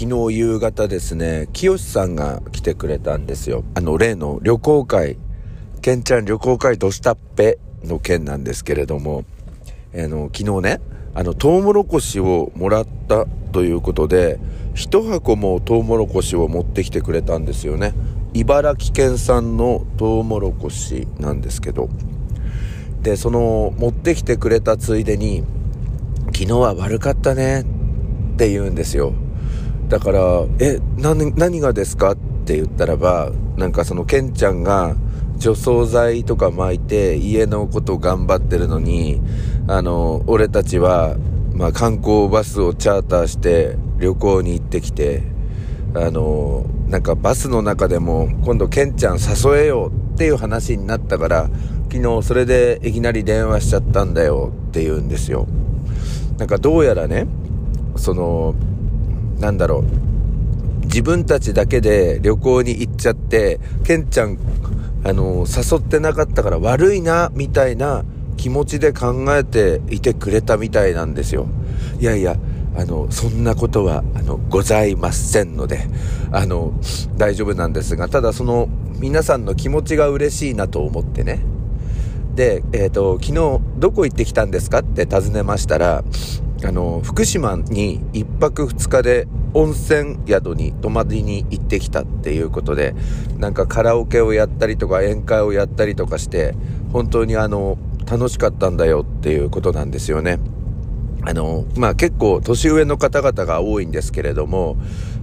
昨日夕方ですね、清さんが来てくれたんですよ。あの、例の旅行会、ケンちゃん旅行会ドスタッペの件なんですけれども、あの、昨日ね、あの、トウモロコシをもらったということで、一箱もトウモロコシを持ってきてくれたんですよね。茨城県産のトウモロコシなんですけど。で、その、持ってきてくれたついでに、昨日は悪かったねって言うんですよ。だから、え、何、何がですかって言ったらば、なんかそのケンちゃんが除草剤とか巻いて家のこと頑張ってるのに、あの、俺たちは、まあ観光バスをチャーターして旅行に行ってきて、あの、なんかバスの中でも今度ケンちゃん誘えよっていう話になったから、昨日それでいきなり電話しちゃったんだよって言うんですよ。なんかどうやらね、その、なんだろう、自分たちだけで旅行に行っちゃって、ケンちゃん、あの、誘ってなかったから悪いな、みたいな気持ちで考えていてくれたみたいなんですよ。いやいや、あの、そんなことは、あの、ございませんので、あの、大丈夫なんですが、ただその、皆さんの気持ちが嬉しいなと思ってね。で、えっ、ー、と、昨日、どこ行ってきたんですかって尋ねましたら、あの、福島に一泊二日で温泉宿に泊まりに行ってきたっていうことで、なんかカラオケをやったりとか宴会をやったりとかして、本当にあの、楽しかったんだよっていうことなんですよね。あの、まあ結構年上の方々が多いんですけれども、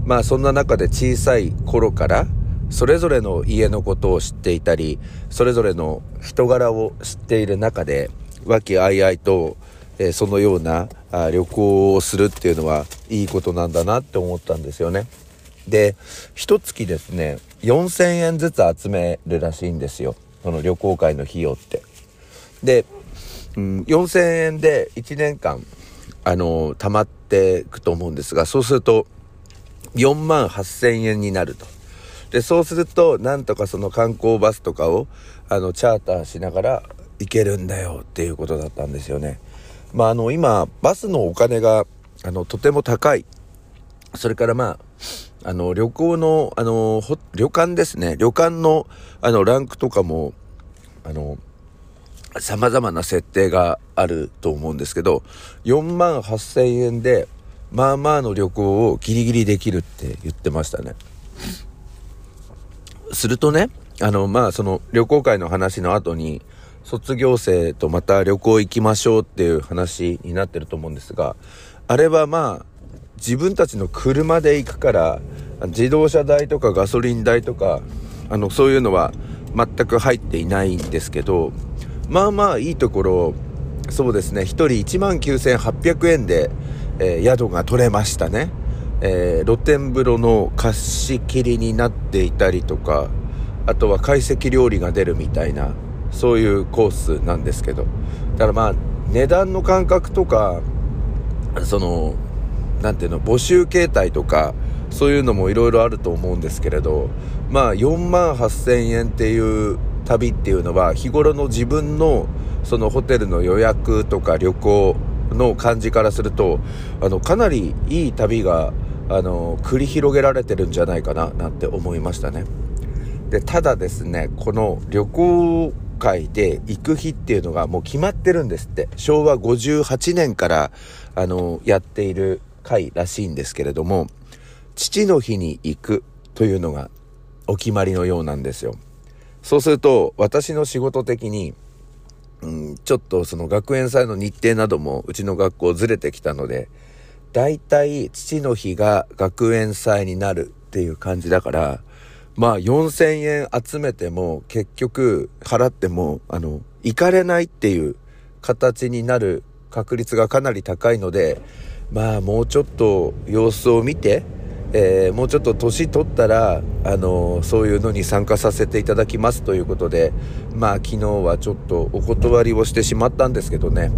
まあそんな中で小さい頃から、それぞれの家のことを知っていたり、それぞれの人柄を知っている中で、和気あいあいと、えー、そのようなあ旅行をするっていうのはいいことなんだなって思ったんですよね。で、一月ですね、4000円ずつ集めるらしいんですよ。その旅行会の費用って。で、うん、4000円で1年間、あの、貯まっていくと思うんですが、そうすると、4万8000円になると。で、そうすると、なんとかその観光バスとかを、あの、チャーターしながら行けるんだよっていうことだったんですよね。まあ、あの、今、バスのお金が、あの、とても高い。それからまあ、あの、旅行の、あの、旅館ですね。旅館の、あの、ランクとかも、あの、様々な設定があると思うんですけど、4万8000円で、まあまあの旅行をギリギリできるって言ってましたね。するとね、あの、まあ、その旅行会の話の後に、卒業生とまた旅行行きましょうっていう話になってると思うんですが、あれはまあ、自分たちの車で行くから、自動車代とかガソリン代とか、あの、そういうのは全く入っていないんですけど、まあまあいいところ、そうですね、1人19,800円で、えー、宿が取れましたね。えー、露天風呂の貸し切りになっていたりとか、あとは懐石料理が出るみたいな、そういうコースなんですけど。だからまあ値段の感覚とかその何ていうの募集形態とかそういうのもいろいろあると思うんですけれどまあ4万8000円っていう旅っていうのは日頃の自分のそのホテルの予約とか旅行の感じからするとあのかなりいい旅があの繰り広げられてるんじゃないかななんて思いましたね。でただですねこの旅行会で行く日っていうのがもう決まってるんですって。昭和58年から、あの、やっている会らしいんですけれども、父の日に行くというのがお決まりのようなんですよ。そうすると、私の仕事的に、うん、ちょっとその学園祭の日程などもうちの学校ずれてきたので、大体父の日が学園祭になるっていう感じだから、まあ4000円集めても結局払っても、あの、行かれないっていう形になる確率がかなり高いので、まあもうちょっと様子を見て、えー、もうちょっと年取ったら、あのそういうのに参加させていただきますということで、まあ昨日はちょっとお断りをしてしまったんですけどね。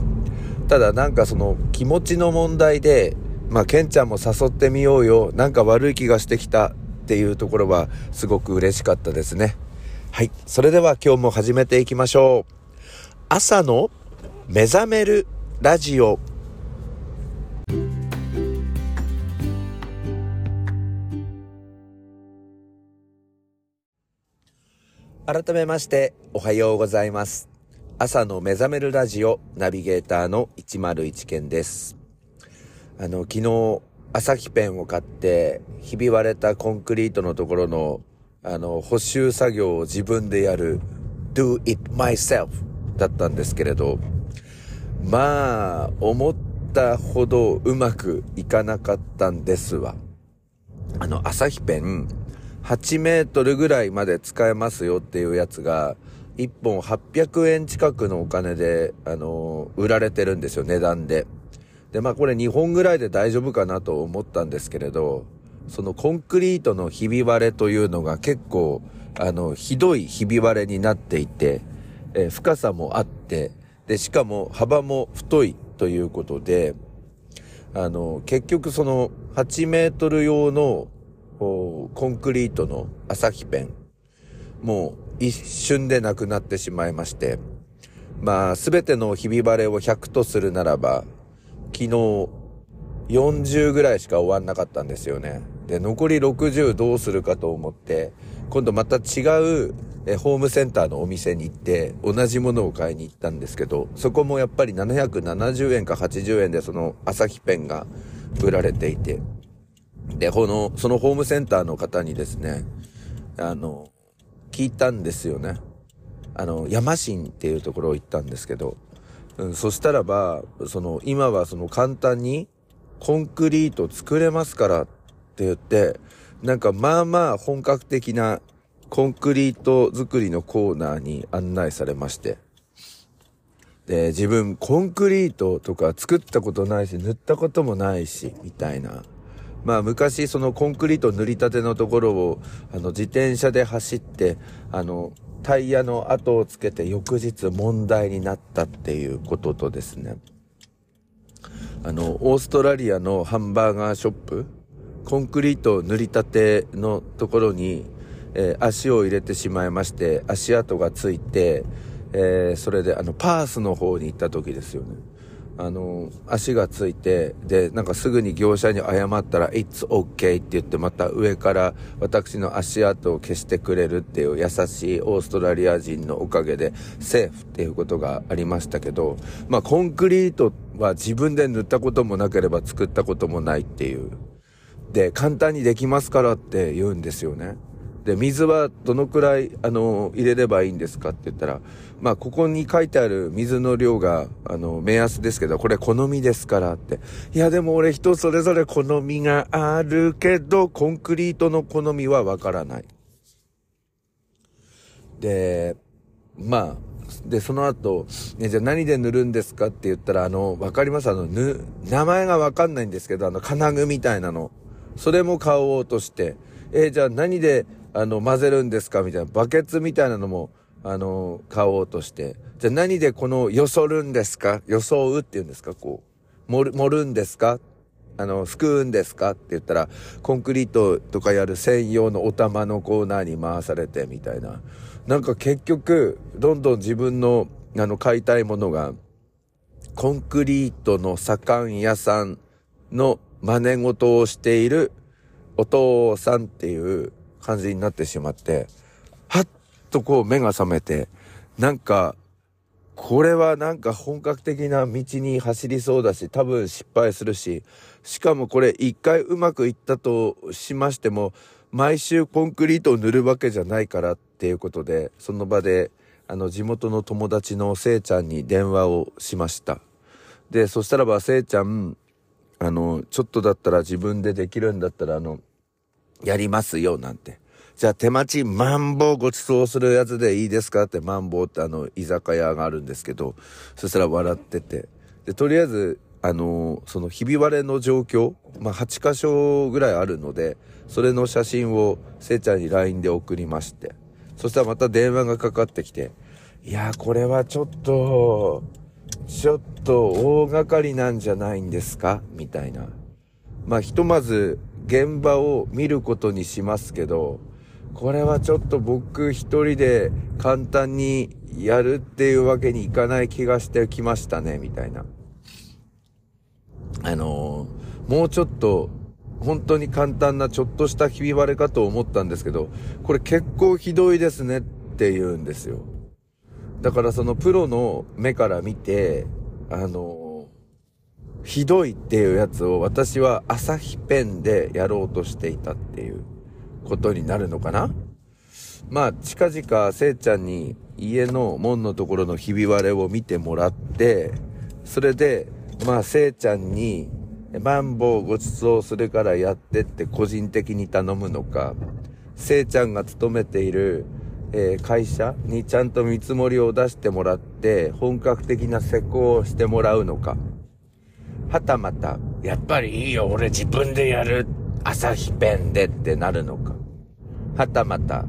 ただなんかその気持ちの問題で、まあケンちゃんも誘ってみようよ、なんか悪い気がしてきたっていうところはすごく嬉しかったですね。はい。それでは今日も始めていきましょう。朝の目覚めるラジオ改めましておはようございます朝の目覚めるラジオナビゲーターの101健ですあの昨日朝日ペンを買ってひび割れたコンクリートのところのあの、補修作業を自分でやる do it myself だったんですけれど、まあ、思ったほどうまくいかなかったんですわ。あの、朝日ペン、8メートルぐらいまで使えますよっていうやつが、1本800円近くのお金で、あの、売られてるんですよ、値段で。で、まあこれ2本ぐらいで大丈夫かなと思ったんですけれど、そのコンクリートのひび割れというのが結構、あの、ひどいひび割れになっていて、えー、深さもあって、で、しかも幅も太いということで、あの、結局その8メートル用のコンクリートの朝日ペン、もう一瞬でなくなってしまいまして、まあ、すべてのひび割れを100とするならば、昨日40ぐらいしか終わんなかったんですよね。で、残り60どうするかと思って、今度また違うえホームセンターのお店に行って同じものを買いに行ったんですけど、そこもやっぱり770円か80円でその朝日ペンが売られていて、で、この、そのホームセンターの方にですね、あの、聞いたんですよね。あの、山新っていうところを行ったんですけど、そしたらば、その、今はその簡単にコンクリート作れますからって言って、なんかまあまあ本格的なコンクリート作りのコーナーに案内されまして。で、自分コンクリートとか作ったことないし、塗ったこともないし、みたいな。まあ昔そのコンクリート塗りたてのところを、あの自転車で走って、あの、タイヤの跡をつけて翌日問題になったっていうこととですね。あの、オーストラリアのハンバーガーショップ、コンクリート塗りたてのところに、えー、足を入れてしまいまして、足跡がついて、えー、それであの、パースの方に行った時ですよね。あの、足がついて、で、なんかすぐに業者に謝ったら、It's okay って言って、また上から私の足跡を消してくれるっていう優しいオーストラリア人のおかげで、セーフっていうことがありましたけど、まあ、コンクリートは自分で塗ったこともなければ作ったこともないっていう。で、簡単にできますからって言うんですよね。で、水はどのくらい、あの、入れればいいんですか？って言ったら、まあ、ここに書いてある水の量が、あの、目安ですけど、これ好みですからって。いや、でも俺人それぞれ好みがあるけど、コンクリートの好みはわからない。で、まあ、で、その後、ね、じゃあ何で塗るんですか？って言ったら、あの、わかります？あの、ぬ、名前がわかんないんですけど、あの、金具みたいなの。それも買おうとして、えー、じゃあ何で、あの、混ぜるんですか？みたいな、バケツみたいなのも、あの、買おうとして。じゃあ何でこの、よそるんですか？装うって言うんですか？こう。盛る、盛るんですか？あの、すくうんですか？って言ったら、コンクリートとかやる専用のお玉のコーナーに回されてみたいな。なんか結局、どんどん自分の、あの、買いたいものが、コンクリートの左官屋さんの真似事をしているお父さんっていう感じになってしまって、はっとこう目が覚めて、なんか、これはなんか本格的な道に走りそうだし、多分失敗するし、しかもこれ一回うまくいったとしましても、毎週コンクリートを塗るわけじゃないからっていうことで、その場で、あの、地元の友達のせいちゃんに電話をしました。で、そしたらば、せいちゃん、あの、ちょっとだったら自分でできるんだったら、あの、やりますよ、なんて。じゃあ手待ちマンボウご馳走するやつでいいですかってマンボウってあの、居酒屋があるんですけど、そしたら笑ってて。で、とりあえず、あのそのひび割れの状況、まあ、8箇所ぐらいあるので、それの写真をせいちゃんに LINE で送りまして。そしたらまた電話がかかってきて、いやこれはちょっと、ちょっと大掛かりなんじゃないんですか？みたいな。まあ、ひとまず現場を見ることにしますけど、これはちょっと僕一人で簡単にやるっていうわけにいかない気がしてきましたね、みたいな。あのー、もうちょっと、本当に簡単なちょっとしたひび割れかと思ったんですけど、これ結構ひどいですねってって言うんですよ。だからそのプロの目から見て、あの、ひどいっていうやつを私は朝日ペンでやろうとしていたっていうことになるのかな？まあ、近々、せいちゃんに家の門のところのひび割れを見てもらって、それで、まあ、せいちゃんに、マンボウご馳走するからやってって個人的に頼むのか、せいちゃんが勤めている、えー、会社にちゃんと見積もりを出してもらって、本格的な施工をしてもらうのか、はたまた、やっぱりいいよ、俺自分でやる、朝日ペンでってなるのか、はたまた、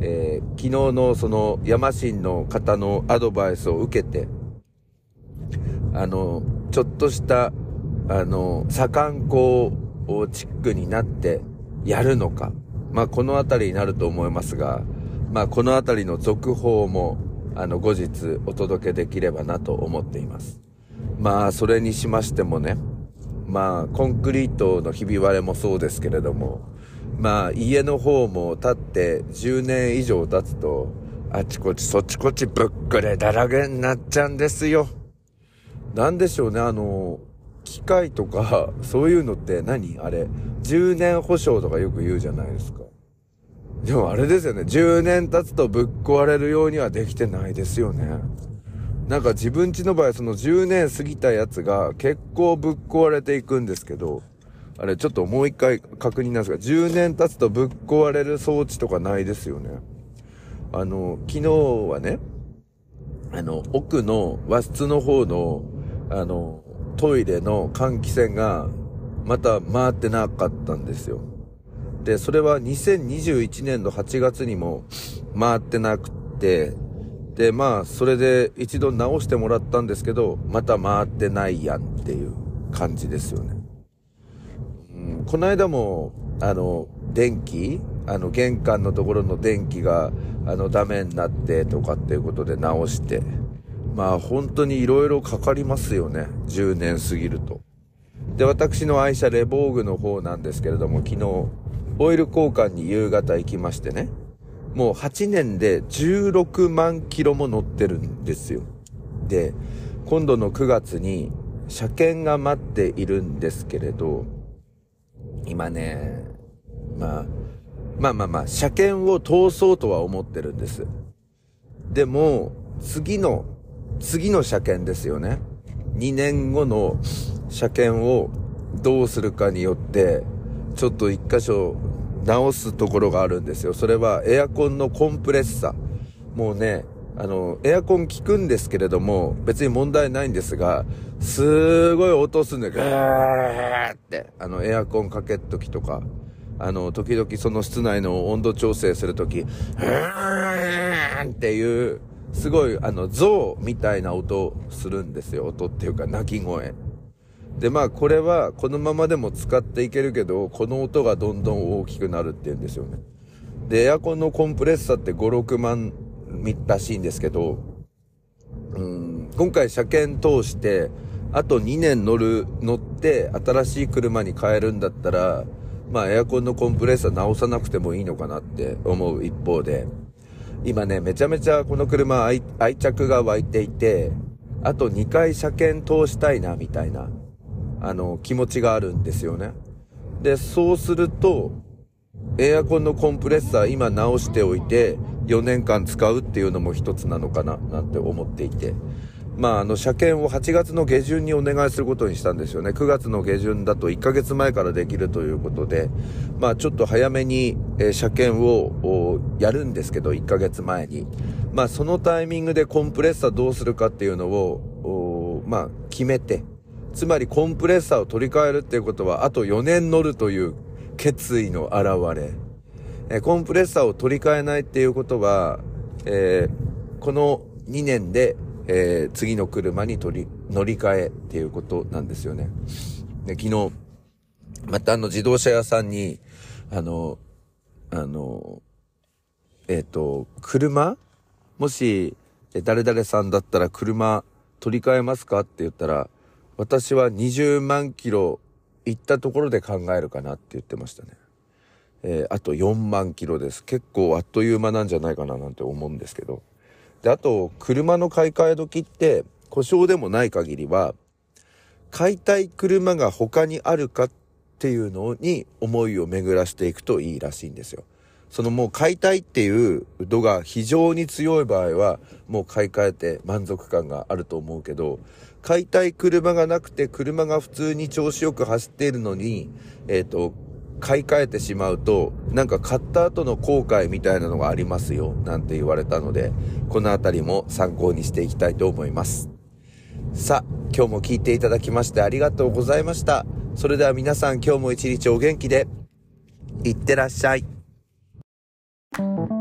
えー、昨日のそのヤマシンの方のアドバイスを受けて、あの、ちょっとした、あの、左官工チックになってやるのか。まあ、このあたりになると思いますが、まあ、このあたりの続報も、あの、後日お届けできればなと思っています。まあ、それにしましてもね、まあ、コンクリートのひび割れもそうですけれども、まあ家の方も建って10年以上経つと、あちこちそっちこちぶっくれだらけになっちゃうんですよ。なんでしょうね、あの、機械とか、そういうのって何？あれ、10年保証とかよく言うじゃないですか。でもあれですよね、10年経つとぶっ壊れるようにはできてないですよね。なんか自分家の場合その10年過ぎたやつが結構ぶっ壊れていくんですけど、あれ、ちょっともう一回確認なんですが、10年経つとぶっ壊れる装置とかないですよね。あの、昨日はね、あの、奥の和室の方の、あの、トイレの換気扇が、また回ってなかったんですよ。で、それは2021年の8月にも回ってなくて、で、まあ、それで一度直してもらったんですけど、また回ってないやんっていう感じですよね。うんこの間も、あの、電気あの、玄関のところの電気が、あの、ダメになってとかっていうことで直して。まあ、本当に色々かかりますよね。10年過ぎると。で、私の愛車レボーグの方なんですけれども、昨日、オイル交換に夕方行きましてね。もう8年で16万キロも乗ってるんですよ。で、今度の9月に車検が待っているんですけれど、今ね、まあ、まあまあまあ、車検を通そうとは思ってるんです。でも、次の、次の車検ですよね。2年後の車検をどうするかによって、ちょっと一箇所直すところがあるんですよ。それはエアコンのコンプレッサー。もうね、あの、エアコン効くんですけれども、別に問題ないんですが、すごい音すんで、ガーって、あの、エアコンかけっときとか、あの、時々その室内の温度調整するとき、ーっていう、すごい、あの、象みたいな音するんですよ。音っていうか、鳴き声。で、まあ、これは、このままでも使っていけるけど、この音がどんどん大きくなるって言うんですよね。で、エアコンのコンプレッサーって5、6万らしいんですけど、うん、今回車検通して、あと2年乗る、乗って新しい車に変えるんだったら、まあエアコンのコンプレッサー直さなくてもいいのかなって思う一方で、今ね、めちゃめちゃこの車愛愛着が湧いていて、あと2回車検通したいな、みたいな、あの、気持ちがあるんですよね。で、そうすると、エアコンのコンプレッサー今直しておいて、4年間使うっていうのも一つなのかな、なんて思っていて。まあ、あの、車検を8月の下旬にお願いすることにしたんですよね。9月の下旬だと1ヶ月前からできるということで、まあ、ちょっと早めに、え、車検をやるんですけど、1ヶ月前に。まあ、そのタイミングでコンプレッサーどうするかっていうのを、まあ、決めて、つまりコンプレッサーを取り替えるっていうことは、あと4年乗るという決意の表れ。えコンプレッサーを取り替えないっていうことは、えー、この2年で、えー、次の車に取り、乗り換えっていうことなんですよね。で、昨日、またあの自動車屋さんに、あの、あの、えっ、ー、と、車？もし、誰々さんだったら車取り替えますか？って言ったら、私は20万キロ行ったところで考えるかなって言ってましたね。えー、あと4万キロです。結構あっという間なんじゃないかななんて思うんですけど。で、あと、車の買い替え時って、故障でもない限りは、買いたい車が他にあるかっていうのに思いを巡らしていくといいらしいんですよ。そのもう買いたいっていう度が非常に強い場合は、もう買い替えて満足感があると思うけど、買いたい車がなくて車が普通に調子よく走っているのに、えっ、ー、と、買い替えてしまうと、なんか買った後の後悔みたいなのがありますよ、なんて言われたので、このあたりも参考にしていきたいと思います。さあ、今日も聞いていただきましてありがとうございました。それでは皆さん今日も一日お元気で、いってらっしゃい。Thank you.